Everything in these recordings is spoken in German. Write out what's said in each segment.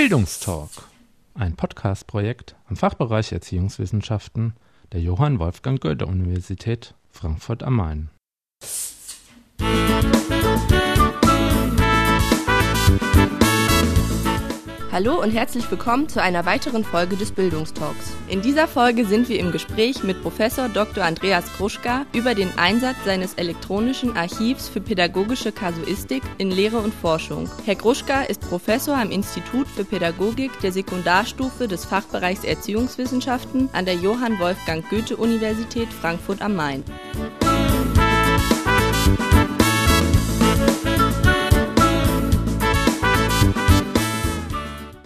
Bildungstalk, ein Podcast-Projekt am Fachbereich Erziehungswissenschaften der Johann Wolfgang Goethe Universität Frankfurt am Main. Hallo und herzlich willkommen zu einer weiteren Folge des Bildungstalks. In dieser Folge sind wir im Gespräch mit Professor Dr. Andreas Kruschka über den Einsatz seines elektronischen Archivs für pädagogische Kasuistik in Lehre und Forschung. Herr Kruschka ist Professor am Institut für Pädagogik der Sekundarstufe des Fachbereichs Erziehungswissenschaften an der Johann Wolfgang Goethe Universität Frankfurt am Main.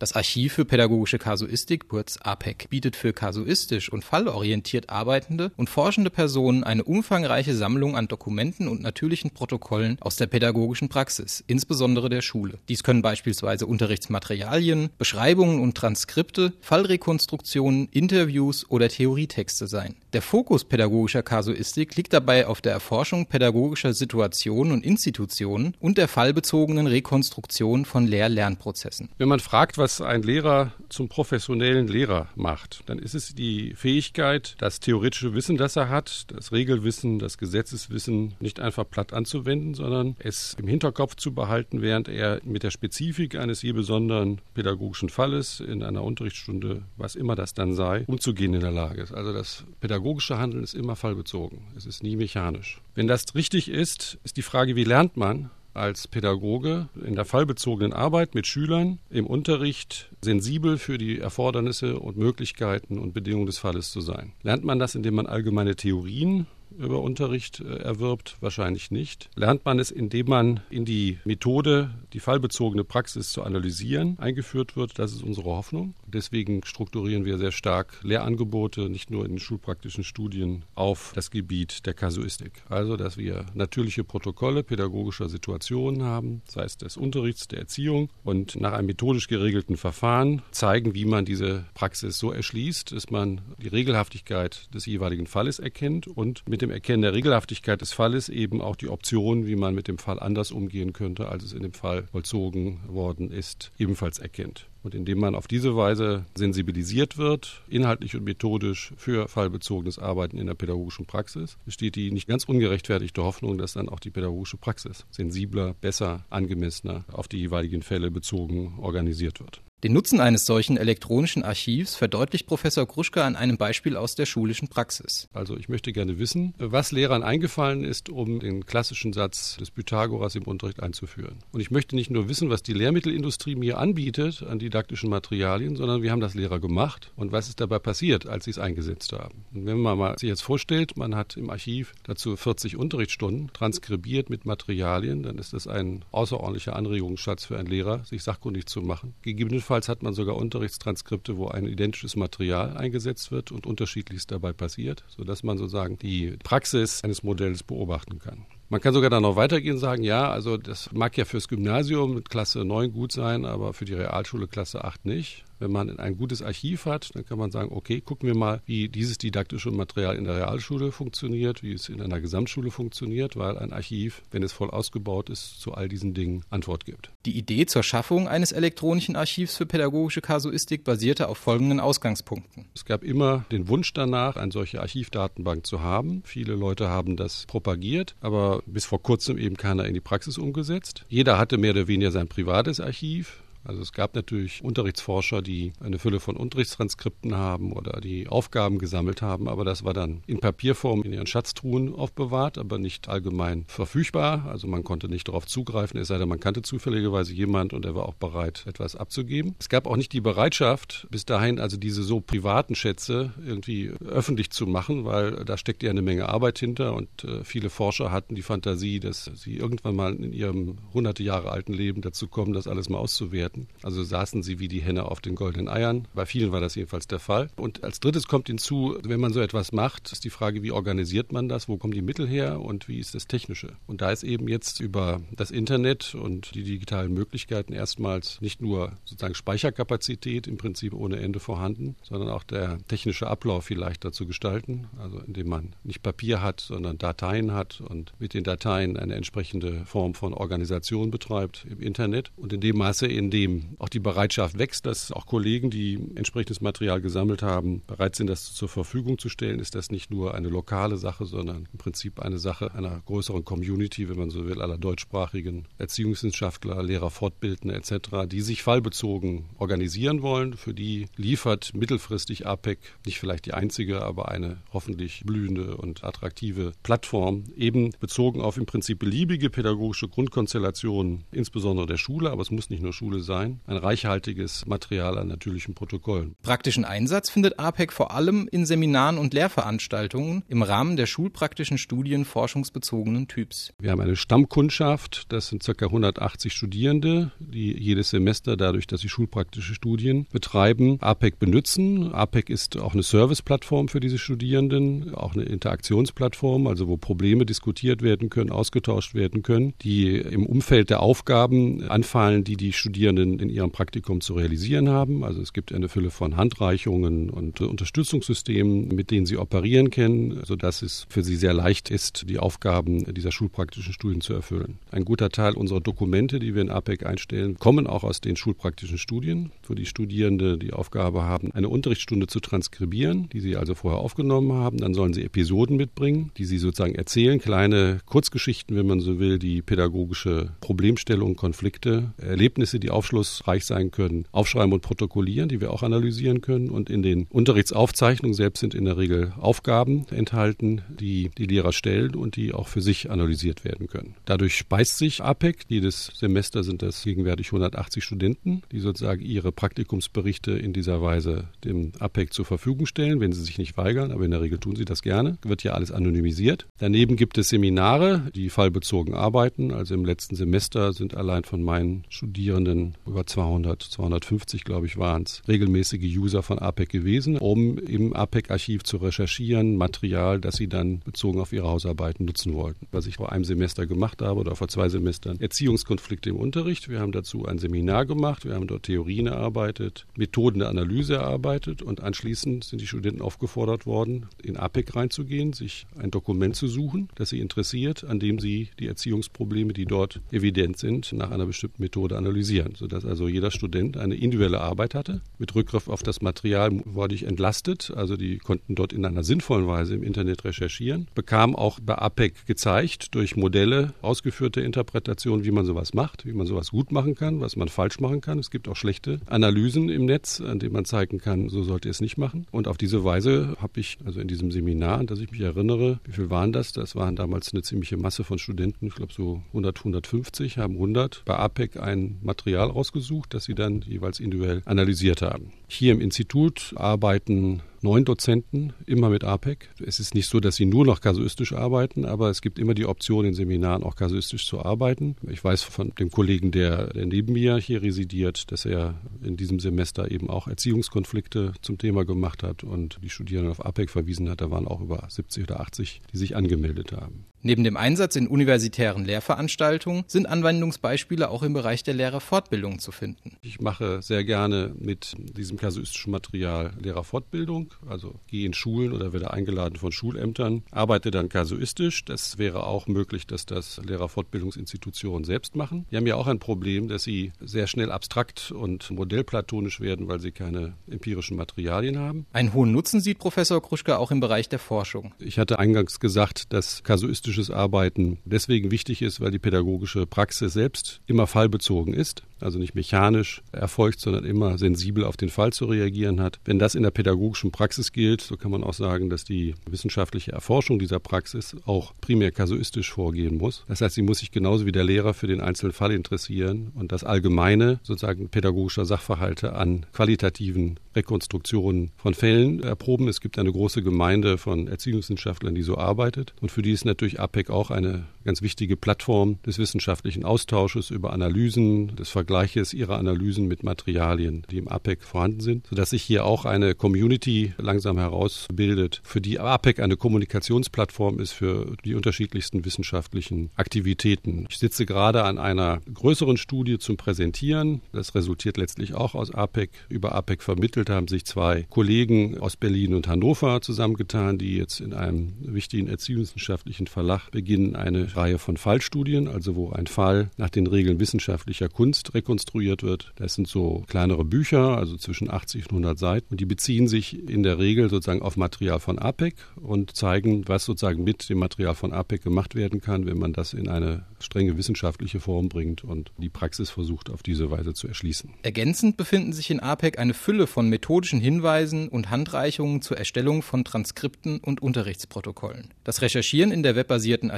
Das Archiv für pädagogische Kasuistik, kurz APEC, bietet für kasuistisch und fallorientiert arbeitende und forschende Personen eine umfangreiche Sammlung an Dokumenten und natürlichen Protokollen aus der pädagogischen Praxis, insbesondere der Schule. Dies können beispielsweise Unterrichtsmaterialien, Beschreibungen und Transkripte, Fallrekonstruktionen, Interviews oder Theorietexte sein. Der Fokus pädagogischer Kasuistik liegt dabei auf der Erforschung pädagogischer Situationen und Institutionen und der fallbezogenen Rekonstruktion von Lehr-Lernprozessen. Wenn man fragt, was was ein Lehrer zum professionellen Lehrer macht, dann ist es die Fähigkeit, das theoretische Wissen, das er hat, das Regelwissen, das Gesetzeswissen nicht einfach platt anzuwenden, sondern es im Hinterkopf zu behalten, während er mit der Spezifik eines je besonderen pädagogischen Falles in einer Unterrichtsstunde, was immer das dann sei, umzugehen in der Lage ist. Also das pädagogische Handeln ist immer fallbezogen. Es ist nie mechanisch. Wenn das richtig ist, ist die Frage, wie lernt man? Als Pädagoge in der fallbezogenen Arbeit mit Schülern im Unterricht sensibel für die Erfordernisse und Möglichkeiten und Bedingungen des Falles zu sein. Lernt man das, indem man allgemeine Theorien über Unterricht äh, erwirbt? Wahrscheinlich nicht. Lernt man es, indem man in die Methode, die fallbezogene Praxis zu analysieren, eingeführt wird? Das ist unsere Hoffnung. Deswegen strukturieren wir sehr stark Lehrangebote, nicht nur in schulpraktischen Studien, auf das Gebiet der Kasuistik. Also, dass wir natürliche Protokolle pädagogischer Situationen haben, sei es des Unterrichts, der Erziehung und nach einem methodisch geregelten Verfahren zeigen, wie man diese Praxis so erschließt, dass man die Regelhaftigkeit des jeweiligen Falles erkennt und mit dem Erkennen der Regelhaftigkeit des Falles eben auch die Option, wie man mit dem Fall anders umgehen könnte, als es in dem Fall vollzogen worden ist, ebenfalls erkennt. Und indem man auf diese Weise sensibilisiert wird, inhaltlich und methodisch für fallbezogenes Arbeiten in der pädagogischen Praxis, besteht die nicht ganz ungerechtfertigte Hoffnung, dass dann auch die pädagogische Praxis sensibler, besser, angemessener auf die jeweiligen Fälle bezogen organisiert wird. Den Nutzen eines solchen elektronischen Archivs verdeutlicht Professor Gruschka an einem Beispiel aus der schulischen Praxis. Also ich möchte gerne wissen, was Lehrern eingefallen ist, um den klassischen Satz des Pythagoras im Unterricht einzuführen. Und ich möchte nicht nur wissen, was die Lehrmittelindustrie mir anbietet an didaktischen Materialien, sondern wir haben das Lehrer gemacht und was ist dabei passiert, als sie es eingesetzt haben. Und wenn man mal sich jetzt vorstellt, man hat im Archiv dazu 40 Unterrichtsstunden transkribiert mit Materialien, dann ist das ein außerordentlicher Anregungsschatz für einen Lehrer, sich sachkundig zu machen. Gegebenenfalls Notfalls hat man sogar Unterrichtstranskripte, wo ein identisches Material eingesetzt wird und unterschiedliches dabei passiert, sodass man sozusagen die Praxis eines Modells beobachten kann. Man kann sogar dann noch weitergehen und sagen, ja, also das mag ja fürs Gymnasium mit Klasse 9 gut sein, aber für die Realschule Klasse 8 nicht. Wenn man ein gutes Archiv hat, dann kann man sagen, okay, gucken wir mal, wie dieses didaktische Material in der Realschule funktioniert, wie es in einer Gesamtschule funktioniert, weil ein Archiv, wenn es voll ausgebaut ist, zu all diesen Dingen Antwort gibt. Die Idee zur Schaffung eines elektronischen Archivs für pädagogische Kasuistik basierte auf folgenden Ausgangspunkten. Es gab immer den Wunsch danach, eine solche Archivdatenbank zu haben. Viele Leute haben das propagiert, aber bis vor kurzem eben keiner in die Praxis umgesetzt. Jeder hatte mehr oder weniger sein privates Archiv. Also es gab natürlich Unterrichtsforscher, die eine Fülle von Unterrichtstranskripten haben oder die Aufgaben gesammelt haben, aber das war dann in Papierform in ihren Schatztruhen aufbewahrt, aber nicht allgemein verfügbar. Also man konnte nicht darauf zugreifen, es sei denn, man kannte zufälligerweise jemand und er war auch bereit, etwas abzugeben. Es gab auch nicht die Bereitschaft, bis dahin also diese so privaten Schätze irgendwie öffentlich zu machen, weil da steckt ja eine Menge Arbeit hinter und äh, viele Forscher hatten die Fantasie, dass sie irgendwann mal in ihrem hunderte Jahre alten Leben dazu kommen, das alles mal auszuwerten hatten. Also saßen sie wie die Henne auf den goldenen Eiern. Bei vielen war das jedenfalls der Fall. Und als drittes kommt hinzu, wenn man so etwas macht, ist die Frage, wie organisiert man das, wo kommen die Mittel her und wie ist das Technische. Und da ist eben jetzt über das Internet und die digitalen Möglichkeiten erstmals nicht nur sozusagen Speicherkapazität im Prinzip ohne Ende vorhanden, sondern auch der technische Ablauf viel leichter zu gestalten. Also indem man nicht Papier hat, sondern Dateien hat und mit den Dateien eine entsprechende Form von Organisation betreibt im Internet. Und in dem Maße, in dem dem auch die Bereitschaft wächst, dass auch Kollegen, die entsprechendes Material gesammelt haben, bereit sind, das zur Verfügung zu stellen, ist das nicht nur eine lokale Sache, sondern im Prinzip eine Sache einer größeren Community, wenn man so will, aller deutschsprachigen Erziehungswissenschaftler, Lehrer, Fortbildner etc., die sich fallbezogen organisieren wollen. Für die liefert mittelfristig APEC nicht vielleicht die einzige, aber eine hoffentlich blühende und attraktive Plattform, eben bezogen auf im Prinzip beliebige pädagogische Grundkonstellationen, insbesondere der Schule, aber es muss nicht nur Schule sein, ein reichhaltiges Material an natürlichen Protokollen. Praktischen Einsatz findet APEC vor allem in Seminaren und Lehrveranstaltungen im Rahmen der schulpraktischen Studien forschungsbezogenen Typs. Wir haben eine Stammkundschaft, das sind ca. 180 Studierende, die jedes Semester dadurch, dass sie schulpraktische Studien betreiben, APEC benutzen. APEC ist auch eine Serviceplattform für diese Studierenden, auch eine Interaktionsplattform, also wo Probleme diskutiert werden können, ausgetauscht werden können, die im Umfeld der Aufgaben anfallen, die die Studierenden in ihrem Praktikum zu realisieren haben. Also es gibt eine Fülle von Handreichungen und Unterstützungssystemen, mit denen sie operieren können, sodass es für sie sehr leicht ist, die Aufgaben dieser schulpraktischen Studien zu erfüllen. Ein guter Teil unserer Dokumente, die wir in APEC einstellen, kommen auch aus den schulpraktischen Studien, wo die Studierende die Aufgabe haben, eine Unterrichtsstunde zu transkribieren, die sie also vorher aufgenommen haben. Dann sollen sie Episoden mitbringen, die sie sozusagen erzählen, kleine Kurzgeschichten, wenn man so will, die pädagogische Problemstellungen, Konflikte, Erlebnisse, die aufschlussreich sein können, aufschreiben und protokollieren, die wir auch analysieren können. Und in den Unterrichtsaufzeichnungen selbst sind in der Regel Aufgaben enthalten, die die Lehrer stellen und die auch für sich analysiert werden können. Dadurch speist sich APEC. Jedes Semester sind das gegenwärtig 180 Studenten, die sozusagen ihre Praktikumsberichte in dieser Weise dem APEC zur Verfügung stellen, wenn sie sich nicht weigern, aber in der Regel tun sie das gerne. Wird ja alles anonymisiert. Daneben gibt es Seminare, die fallbezogen arbeiten. Also im letzten Semester sind allein von meinen Studierenden über 200, 250, glaube ich, waren es, regelmäßige User von APEC gewesen, um im APEC-Archiv zu recherchieren, Material, das sie dann bezogen auf ihre Hausarbeiten nutzen wollten. Was ich vor einem Semester gemacht habe oder vor zwei Semestern, Erziehungskonflikte im Unterricht. Wir haben dazu ein Seminar gemacht, wir haben dort Theorien erarbeitet, Methoden der Analyse erarbeitet und anschließend sind die Studenten aufgefordert worden, in APEC reinzugehen, sich ein Dokument zu suchen, das sie interessiert, an dem sie die Erziehungsprobleme, die dort evident sind, nach einer bestimmten Methode analysieren, sodass also jeder Student eine individuelle Arbeit hatte. Mit Rückgriff auf das Material wurde ich entlastet, also die konnten dort in einer sinnvollen Weise im Internet recherchieren, bekam auch bei APEC gezeigt durch Modelle ausgeführte Interpretationen, wie man sowas macht, wie man sowas gut machen kann, was man falsch machen kann. Es gibt auch schlechte Analysen im Netz, an denen man zeigen kann, so sollte es nicht machen. Und auf diese Weise habe ich also in diesem Seminar, an das ich mich erinnere, wie viel waren das? Das waren damals eine ziemliche Masse von Studenten, ich glaube so 100, 150, haben 100 bei APEC ein Material rausgesucht, das sie dann jeweils individuell analysiert haben. Hier im Institut arbeiten neun Dozenten, immer mit APEC. Es ist nicht so, dass sie nur noch kasuistisch arbeiten, aber es gibt immer die Option, in Seminaren auch kasuistisch zu arbeiten. Ich weiß von dem Kollegen, der, der neben mir hier residiert, dass er in diesem Semester eben auch Erziehungskonflikte zum Thema gemacht hat und die Studierenden auf APEC verwiesen hat. Da waren auch über 70 oder 80, die sich angemeldet haben. Neben dem Einsatz in universitären Lehrveranstaltungen sind Anwendungsbeispiele auch im Bereich der Lehrerfortbildung zu finden. Ich mache sehr gerne mit diesem kasuistischen Material Lehrerfortbildung, also gehe in Schulen oder werde eingeladen von Schulämtern, arbeite dann kasuistisch. Das wäre auch möglich, dass das Lehrerfortbildungsinstitutionen selbst machen. Die haben ja auch ein Problem, dass sie sehr schnell abstrakt und modellplatonisch werden, weil sie keine empirischen Materialien haben. Einen hohen Nutzen sieht Professor Kruschka auch im Bereich der Forschung. Ich hatte eingangs gesagt, dass kasuistisches Arbeiten deswegen wichtig ist, weil die pädagogische Praxis selbst immer fallbezogen ist also nicht mechanisch erfolgt, sondern immer sensibel auf den Fall zu reagieren hat. Wenn das in der pädagogischen Praxis gilt, so kann man auch sagen, dass die wissenschaftliche Erforschung dieser Praxis auch primär kasuistisch vorgehen muss. Das heißt, sie muss sich genauso wie der Lehrer für den einzelnen Fall interessieren und das allgemeine sozusagen pädagogischer Sachverhalte an qualitativen Rekonstruktionen von Fällen erproben. Es gibt eine große Gemeinde von Erziehungswissenschaftlern, die so arbeitet und für die ist natürlich APEC auch eine ganz wichtige Plattform des wissenschaftlichen Austausches über Analysen, des Vergleiches ihrer Analysen mit Materialien, die im APEC vorhanden sind, sodass sich hier auch eine Community langsam herausbildet, für die APEC eine Kommunikationsplattform ist für die unterschiedlichsten wissenschaftlichen Aktivitäten. Ich sitze gerade an einer größeren Studie zum Präsentieren. Das resultiert letztlich auch aus APEC. Über APEC vermittelt haben sich zwei Kollegen aus Berlin und Hannover zusammengetan, die jetzt in einem wichtigen erziehungswissenschaftlichen Verlag beginnen, eine Reihe von Fallstudien, also wo ein Fall nach den Regeln wissenschaftlicher Kunst rekonstruiert wird. Das sind so kleinere Bücher, also zwischen 80 und 100 Seiten. Und die beziehen sich in der Regel sozusagen auf Material von APEC und zeigen, was sozusagen mit dem Material von APEC gemacht werden kann, wenn man das in eine strenge wissenschaftliche Form bringt und die Praxis versucht, auf diese Weise zu erschließen. Ergänzend befinden sich in APEC eine Fülle von methodischen Hinweisen und Handreichungen zur Erstellung von Transkripten und Unterrichtsprotokollen. Das Recherchieren in der webbasierten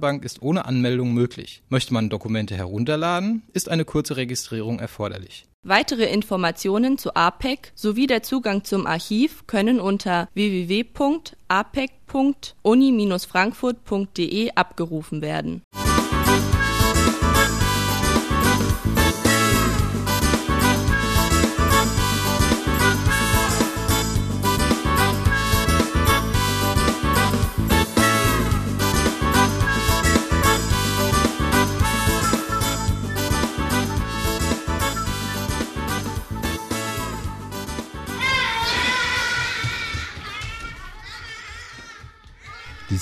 Archivdatenbank ist ohne Anmeldung möglich. Möchte man Dokumente herunterladen, ist eine kurze Registrierung erforderlich. Weitere Informationen zu APEC sowie der Zugang zum Archiv können unter www.apec.uni-frankfurt.de abgerufen werden.